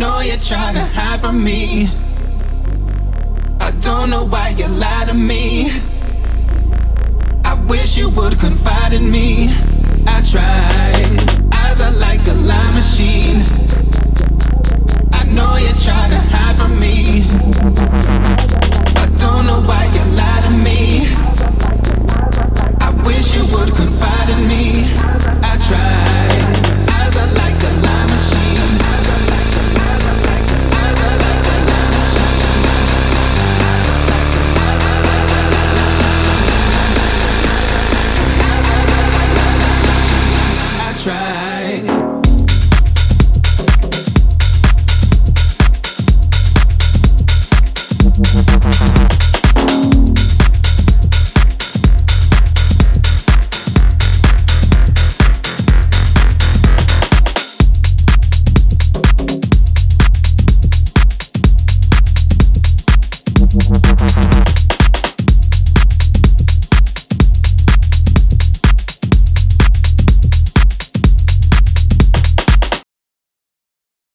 know you're trying to hide from me. I don't know why you lie to me. I wish you would confide in me. I try.